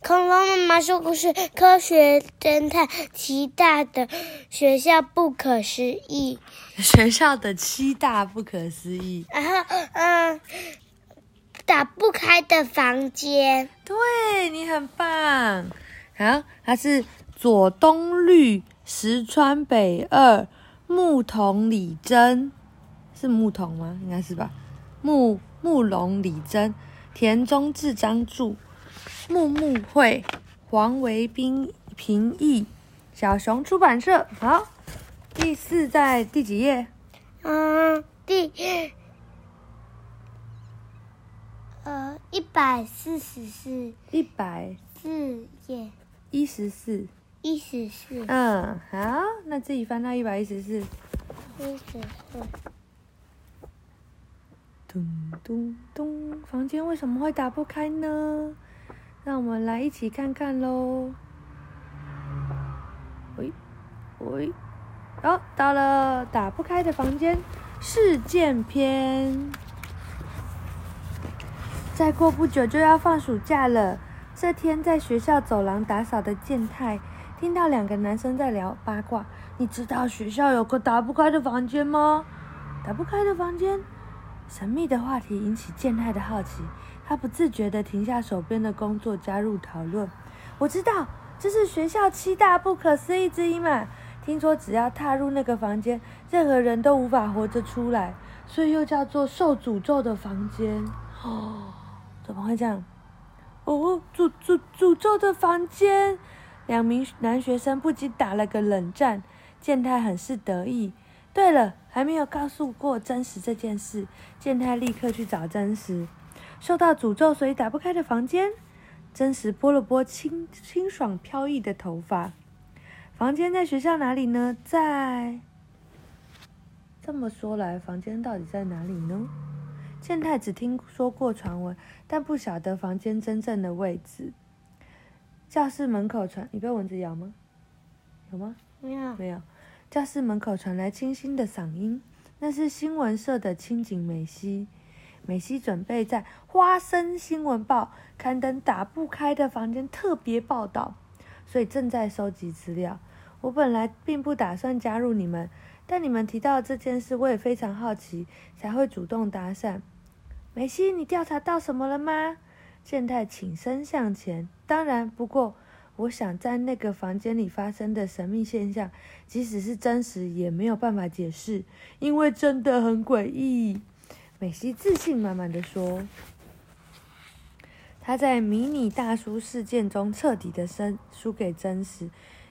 恐龙妈妈说故事，科学侦探七大的学校不可思议。学校的七大不可思议。然后，嗯，打不开的房间。对你很棒。好，它是左东绿石川北二牧童李真，是牧童吗？应该是吧。牧牧龙李真，田中智章著，木木会，黄维斌平译，小熊出版社。好。第四在第几页？嗯，第呃一百四十四。一百四页。一十四。一十四。嗯，好，那自己翻到一百一十四。一十四。咚咚咚，房间为什么会打不开呢？让我们来一起看看喽。喂，喂。哦，到了打不开的房间，事件篇。再过不久就要放暑假了。这天在学校走廊打扫的健太，听到两个男生在聊八卦。你知道学校有个打不开的房间吗？打不开的房间，神秘的话题引起健太的好奇。他不自觉地停下手边的工作，加入讨论。我知道，这是学校七大不可思议之一嘛。听说只要踏入那个房间，任何人都无法活着出来，所以又叫做受诅咒的房间。哦，怎么会这样？哦，诅诅诅咒的房间！两名男学生不禁打了个冷战。健太很是得意。对了，还没有告诉过真实这件事。健太立刻去找真实。受到诅咒，所以打不开的房间。真实拨了拨清清爽飘逸的头发。房间在学校哪里呢？在。这么说来，房间到底在哪里呢？健太只听说过传闻，但不晓得房间真正的位置。教室门口传，你被蚊子咬吗？有吗？没有。没有。教室门口传来清新的嗓音，那是新闻社的清井美希。美希准备在《花生新闻报》刊登打不开的房间特别报道，所以正在收集资料。我本来并不打算加入你们，但你们提到这件事，我也非常好奇，才会主动搭讪。梅西，你调查到什么了吗？健太请身向前。当然，不过我想在那个房间里发生的神秘现象，即使是真实，也没有办法解释，因为真的很诡异。美西自信满满的说：“他在迷你大叔事件中彻底的生输给真实。”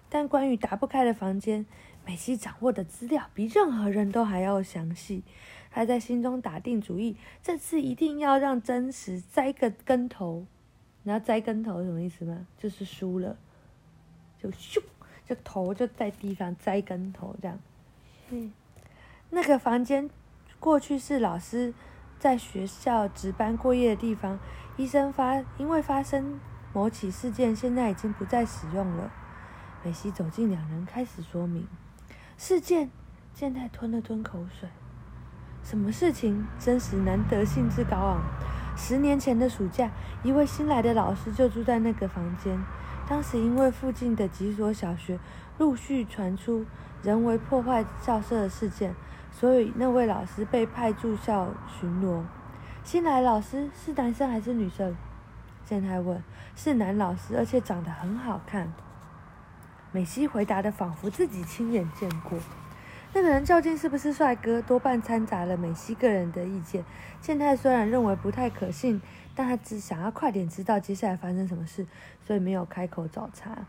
但关于打不开的房间，美西掌握的资料比任何人都还要详细。他在心中打定主意，这次一定要让真实栽个跟头。你知道栽跟头什么意思吗？就是输了，就咻，就头就在地上栽跟头这样。嗯，那个房间过去是老师在学校值班过夜的地方。医生发因为发生某起事件，现在已经不再使用了。美西走近两人，开始说明事件。健太吞了吞口水。什么事情？真实难得兴致高昂。十年前的暑假，一位新来的老师就住在那个房间。当时因为附近的几所小学陆续传出人为破坏校舍的事件，所以那位老师被派驻校巡逻。新来老师是男生还是女生？健太问。是男老师，而且长得很好看。美西回答的仿佛自己亲眼见过，那个人究竟是不是帅哥，多半掺杂了美西个人的意见。健太虽然认为不太可信，但他只想要快点知道接下来发生什么事，所以没有开口找茬。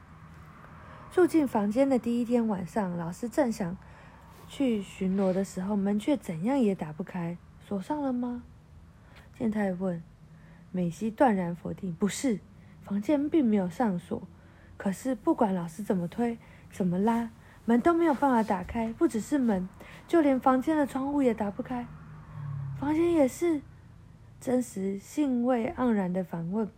住进房间的第一天晚上，老师正想去巡逻的时候，门却怎样也打不开，锁上了吗？健太问。美西断然否定，不是，房间并没有上锁。可是，不管老师怎么推、怎么拉，门都没有办法打开。不只是门，就连房间的窗户也打不开。房间也是。真实兴味盎然的反问，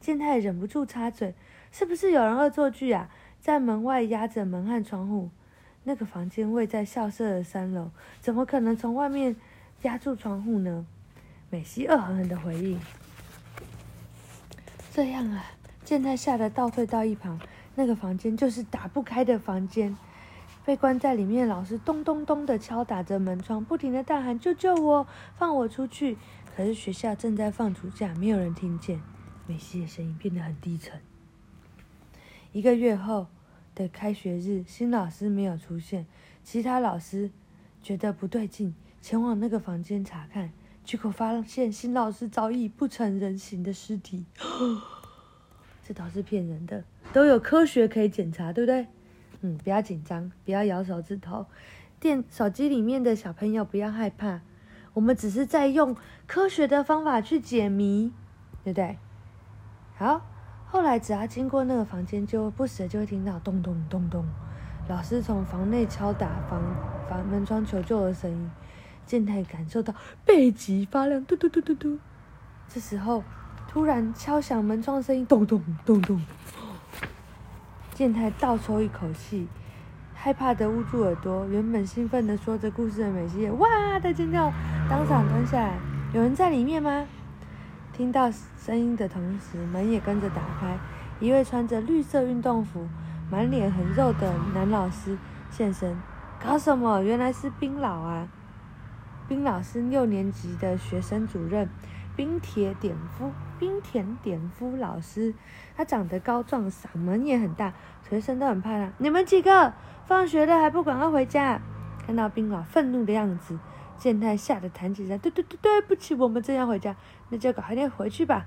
健太忍不住插嘴：“是不是有人恶作剧啊？在门外压着门和窗户？那个房间位在校舍的三楼，怎么可能从外面压住窗户呢？”美西恶狠狠的回应：“这样啊。”健太吓得倒退到一旁，那个房间就是打不开的房间。被关在里面老师咚咚咚的敲打着门窗，不停的大喊：“救救我，放我出去！”可是学校正在放暑假，没有人听见。美希的声音变得很低沉。一个月后的开学日，新老师没有出现，其他老师觉得不对劲，前往那个房间查看，结果发现新老师早已不成人形的尸体。这都是骗人的，都有科学可以检查，对不对？嗯，不要紧张，不要摇手指头。电手机里面的小朋友不要害怕，我们只是在用科学的方法去解谜，对不对？好，后来只要经过那个房间，就不时就会听到咚咚咚咚，老师从房内敲打房房门窗求救的声音。健太感受到背脊发凉，嘟嘟嘟嘟嘟。这时候，突然敲响门窗声音，咚咚咚咚。健太倒抽一口气，害怕的捂住耳朵。原本兴奋的说着故事的美希也哇的尖叫，当场蹲下来。有人在里面吗？听到声音的同时，门也跟着打开。一位穿着绿色运动服、满脸横肉的男老师现身。搞什么？原来是冰老啊！冰老师六年级的学生主任。冰铁点夫，冰田点夫老师，他长得高壮，嗓门也很大，学生都很怕他。你们几个放学了还不赶快回家？看到冰老愤怒的样子，健太吓得弹起来。对对对，对不起，我们正要回家，那就赶快点回去吧。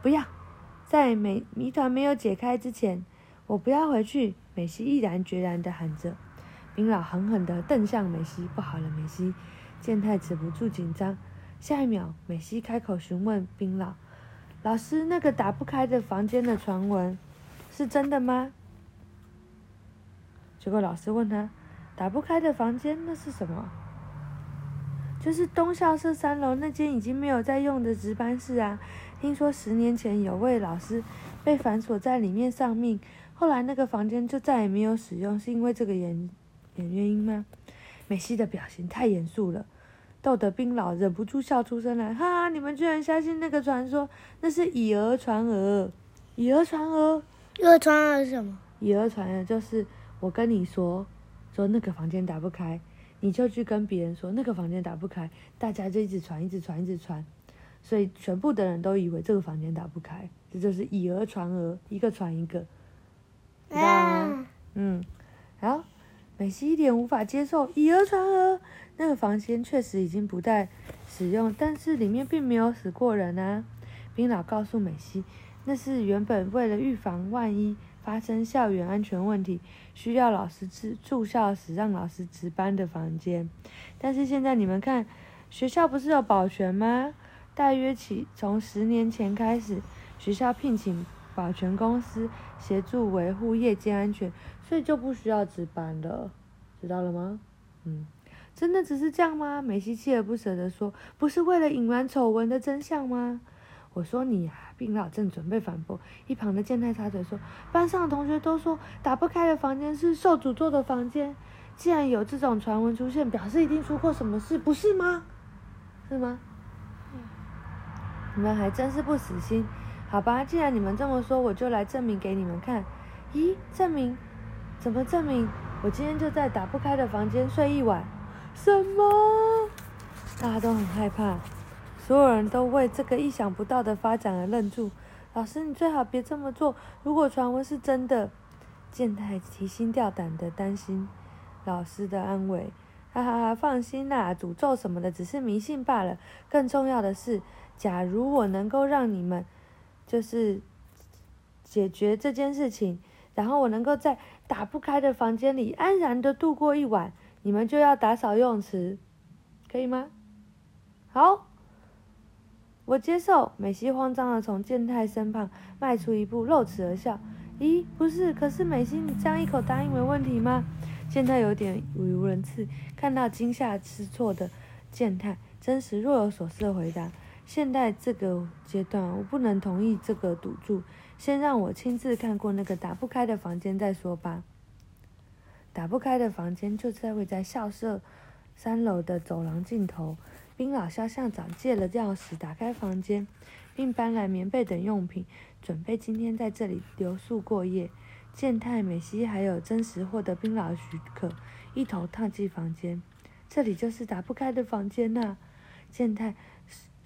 不要，在美谜团没有解开之前，我不要回去。美希毅然决然地喊着。冰老狠狠地瞪向美希，不好了，美希！健太止不住紧张。下一秒，美希开口询问冰老：“老师，那个打不开的房间的传闻是真的吗？”结果老师问他：“打不开的房间那是什么？”“就是东校舍三楼那间已经没有在用的值班室啊！听说十年前有位老师被反锁在里面丧命，后来那个房间就再也没有使用，是因为这个原原原因吗？”美西的表情太严肃了。逗得冰老忍不住笑出声来，哈！你们居然相信那个传说？那是以讹传讹，以讹传讹，以讹传讹是什么？以讹传讹就是我跟你说，说那个房间打不开，你就去跟别人说那个房间打不开，大家就一直传，一直传，一直传，所以全部的人都以为这个房间打不开，这就是以讹传讹，一个传一个，知道吗？嗯，好，美西一点无法接受，以讹传讹。那个房间确实已经不再使用，但是里面并没有死过人啊。冰老告诉美希，那是原本为了预防万一发生校园安全问题，需要老师住住校时让老师值班的房间。但是现在你们看，学校不是有保全吗？大约起从十年前开始，学校聘请保全公司协助维护夜间安全，所以就不需要值班了。知道了吗？嗯。真的只是这样吗？美西锲而不舍地说：“不是为了隐瞒丑闻的真相吗？”我说：“你啊！”病老正准备反驳，一旁的健太插嘴说：“班上的同学都说打不开的房间是受诅咒的房间，既然有这种传闻出现，表示一定出过什么事，不是吗？是吗？”你们还真是不死心。好吧，既然你们这么说，我就来证明给你们看。咦？证明？怎么证明？我今天就在打不开的房间睡一晚。什么？大家都很害怕，所有人都为这个意想不到的发展而愣住。老师，你最好别这么做。如果传闻是真的，健太提心吊胆的担心老师的安危。哈哈哈，放心啦，诅咒什么的只是迷信罢了。更重要的是，假如我能够让你们就是解决这件事情，然后我能够在打不开的房间里安然的度过一晚。你们就要打扫游泳池，可以吗？好，我接受。美希慌张的从健太身旁迈出一步，露齿而笑。咦，不是，可是美希，你这样一口答应没问题吗？健太有点语无伦次，看到惊吓失措的健太，真实若有所思的回答：现在这个阶段，我不能同意这个赌注，先让我亲自看过那个打不开的房间再说吧。打不开的房间就在位在校舍三楼的走廊尽头。冰老肖校长借了钥匙打开房间，并搬来棉被等用品，准备今天在这里留宿过夜。健太、美希还有真实获得冰老许可，一头踏进房间。这里就是打不开的房间呐！健太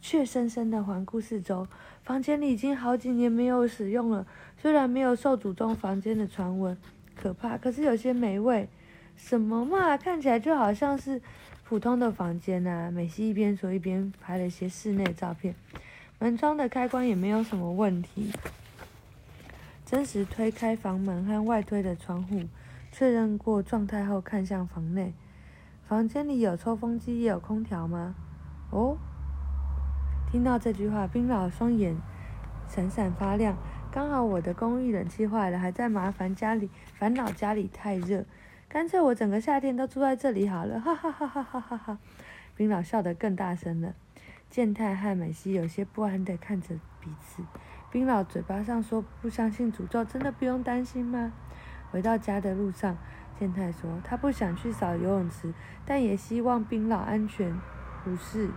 怯生生地环顾四周，房间里已经好几年没有使用了。虽然没有受祖宗房间的传闻可怕，可是有些美味。什么嘛，看起来就好像是普通的房间呐！美西一边说一边拍了一些室内照片。门窗的开关也没有什么问题。真实推开房门和外推的窗户，确认过状态后，看向房内。房间里有抽风机，也有空调吗？哦，听到这句话，冰老双眼闪闪发亮。刚好我的公寓冷气坏了，还在麻烦家里，烦恼家里太热，干脆我整个夏天都住在这里好了，哈哈哈哈哈哈哈！冰老笑得更大声了。健太和美希有些不安地看着彼此。冰老嘴巴上说不相信诅咒，真的不用担心吗？回到家的路上。健太说：“他不想去扫游泳池，但也希望冰老安全无事。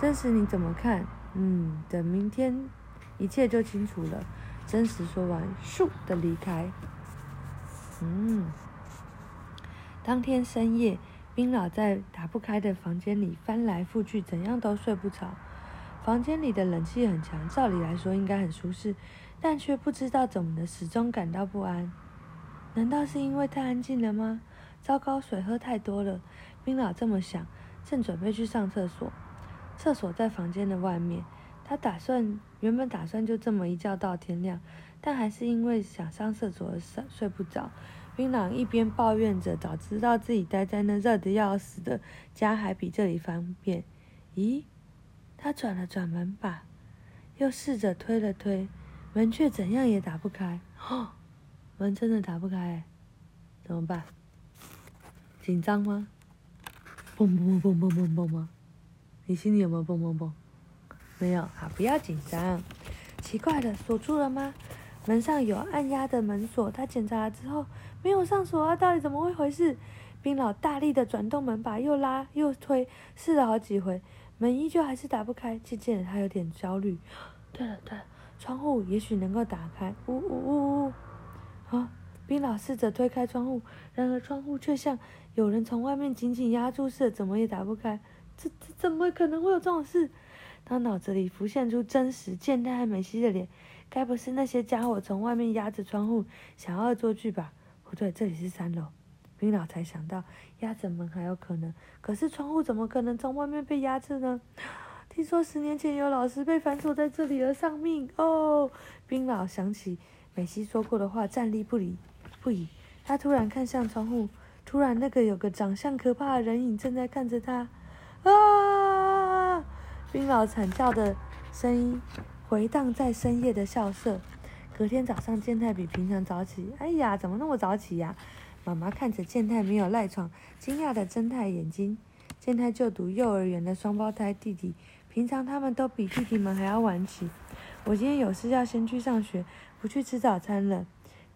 真实你怎么看？嗯，等明天一切就清楚了。”真实说完，咻的离开。嗯，当天深夜，冰老在打不开的房间里翻来覆去，怎样都睡不着。房间里的冷气很强，照理来说应该很舒适，但却不知道怎么的，始终感到不安。难道是因为太安静了吗？糟糕，水喝太多了。冰老这么想，正准备去上厕所。厕所在房间的外面。他打算原本打算就这么一觉到天亮，但还是因为想上厕所而睡不着。冰老一边抱怨着，早知道自己待在那热得要死的家还比这里方便。咦？他转了转门把，又试着推了推，门却怎样也打不开。哦！门真的打不开，怎么办？紧张吗？嘣嘣嘣嘣嘣嘣嘣！你心里有没有嘣嘣嘣？没有，好，不要紧张。奇怪了，锁住了吗？门上有按压的门锁，他检查之后没有上锁啊，到底怎么回事？冰老大力的转动门把，又拉又推，试了好几回，门依旧还是打不开。渐渐的，他有点焦虑。对了对了，窗户也许能够打开。呜呜呜呜！啊！冰老试着推开窗户，然而窗户却像有人从外面紧紧压住似的，怎么也打不开。这这怎么可能会有这种事？他脑子里浮现出真实健太和美希的脸，该不是那些家伙从外面压着窗户想要恶作剧吧？不对，这里是三楼。冰老才想到压着门还有可能，可是窗户怎么可能从外面被压着呢？听说十年前有老师被反锁在这里而丧命哦。冰老想起。美希说过的话，站立不离不已。他突然看向窗户，突然那个有个长相可怕的人影正在看着他。啊！冰老惨叫的声音回荡在深夜的校舍。隔天早上，健太比平常早起。哎呀，怎么那么早起呀？妈妈看着健太没有赖床，惊讶的睁大眼睛。健太就读幼儿园的双胞胎弟弟，平常他们都比弟弟们还要晚起。我今天有事要先去上学。不去吃早餐了，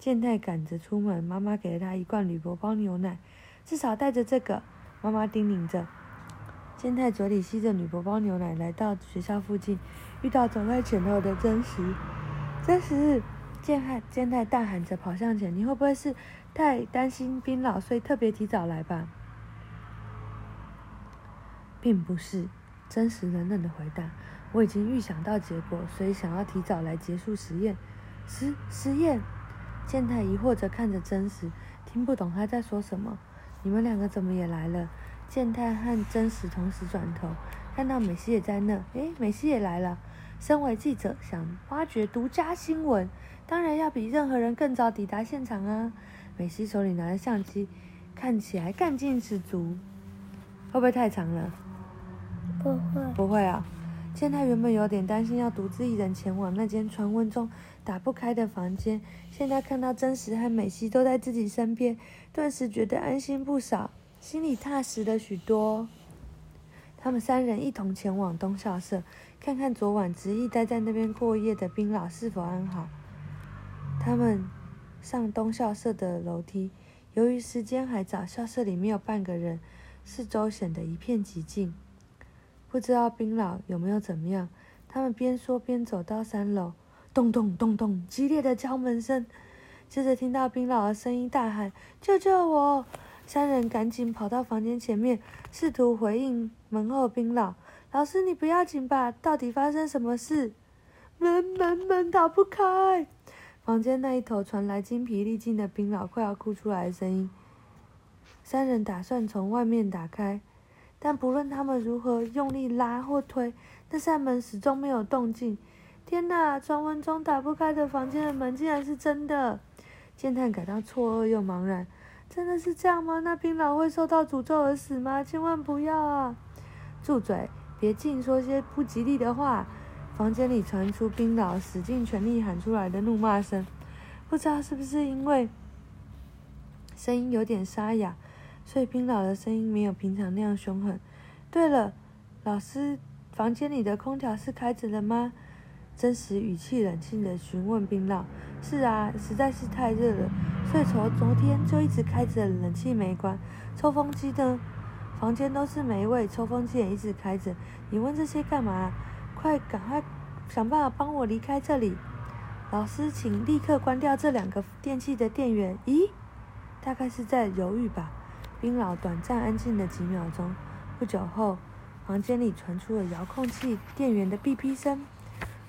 健太赶着出门，妈妈给了他一罐铝箔包牛奶，至少带着这个。妈妈叮咛着。健太嘴里吸着铝箔包牛奶，来到学校附近，遇到走在前头的真实。真实，健太健太大喊着跑向前，你会不会是太担心冰老，所以特别提早来吧？并不是，真实冷冷的回答。我已经预想到结果，所以想要提早来结束实验。实实验，健太疑惑着看着真实，听不懂他在说什么。你们两个怎么也来了？健太和真实同时转头，看到美希也在那。诶，美希也来了。身为记者，想挖掘独家新闻，当然要比任何人更早抵达现场啊。美希手里拿着相机，看起来干劲十足。会不会太长了？不会，不会啊。健太原本有点担心要独自一人前往那间传闻中打不开的房间，现在看到真实和美希都在自己身边，顿时觉得安心不少，心里踏实了许多。他们三人一同前往东校舍，看看昨晚执意待在那边过夜的冰老是否安好。他们上东校舍的楼梯，由于时间还早，校舍里没有半个人，四周显得一片寂静。不知道冰老有没有怎么样？他们边说边走到三楼，咚咚咚咚，激烈的敲门声。接着听到冰老的声音大喊：“救救我！”三人赶紧跑到房间前面，试图回应门后冰老：“老师，你不要紧吧？到底发生什么事？”门门门打不开，房间那一头传来精疲力尽的冰老快要哭出来的声音。三人打算从外面打开，但不论他们如何用力拉或推，那扇门始终没有动静。天哪！传闻中打不开的房间的门竟然是真的！健探感到错愕又茫然。真的是这样吗？那冰老会受到诅咒而死吗？千万不要啊！住嘴！别净说些不吉利的话。房间里传出冰老使尽全力喊出来的怒骂声，不知道是不是因为声音有点沙哑，所以冰老的声音没有平常那样凶狠。对了，老师，房间里的空调是开着的吗？真实语气冷静的询问冰老。是啊，实在是太热了，所以从昨天就一直开着冷气没关。抽风机呢？房间都是霉味，抽风机也一直开着。你问这些干嘛？快，赶快想办法帮我离开这里！老师，请立刻关掉这两个电器的电源。咦，大概是在犹豫吧。冰老短暂安静了几秒钟，不久后，房间里传出了遥控器电源的哔哔声。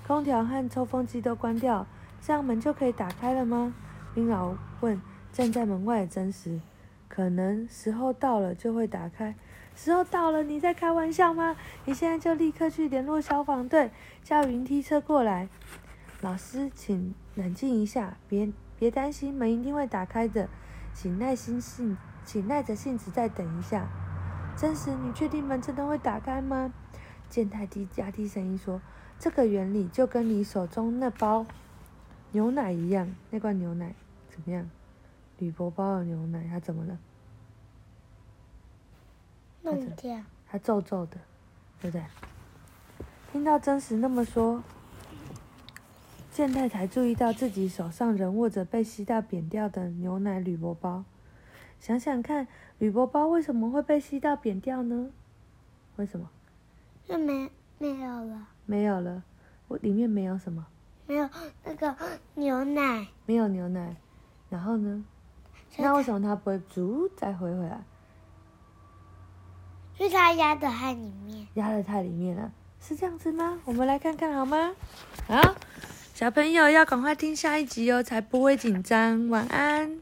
空调和抽风机都关掉，这样门就可以打开了吗？冰老问站在门外的真实。可能时候到了就会打开。时候到了，你在开玩笑吗？你现在就立刻去联络消防队，叫云梯车过来。老师，请冷静一下，别别担心，门一定会打开的，请耐心性，请耐着性子再等一下。真实，你确定门真的会打开吗？健太低压低声音说：“这个原理就跟你手中那包牛奶一样，那罐牛奶怎么样？铝箔包的牛奶，它怎么了？”弄掉，它皱皱的，对不对？听到真实那么说，健太才注意到自己手上仍握着被吸到扁掉的牛奶铝箔包。想想看，铝箔包为什么会被吸到扁掉呢？为什么？那没没有了。没有了，我里面没有什么。没有那个牛奶。没有牛奶，然后呢？那为什么它不会煮再回回来？是它压的太里面，压的太里面了，是这样子吗？我们来看看好吗？好，小朋友要赶快听下一集哦，才不会紧张。晚安。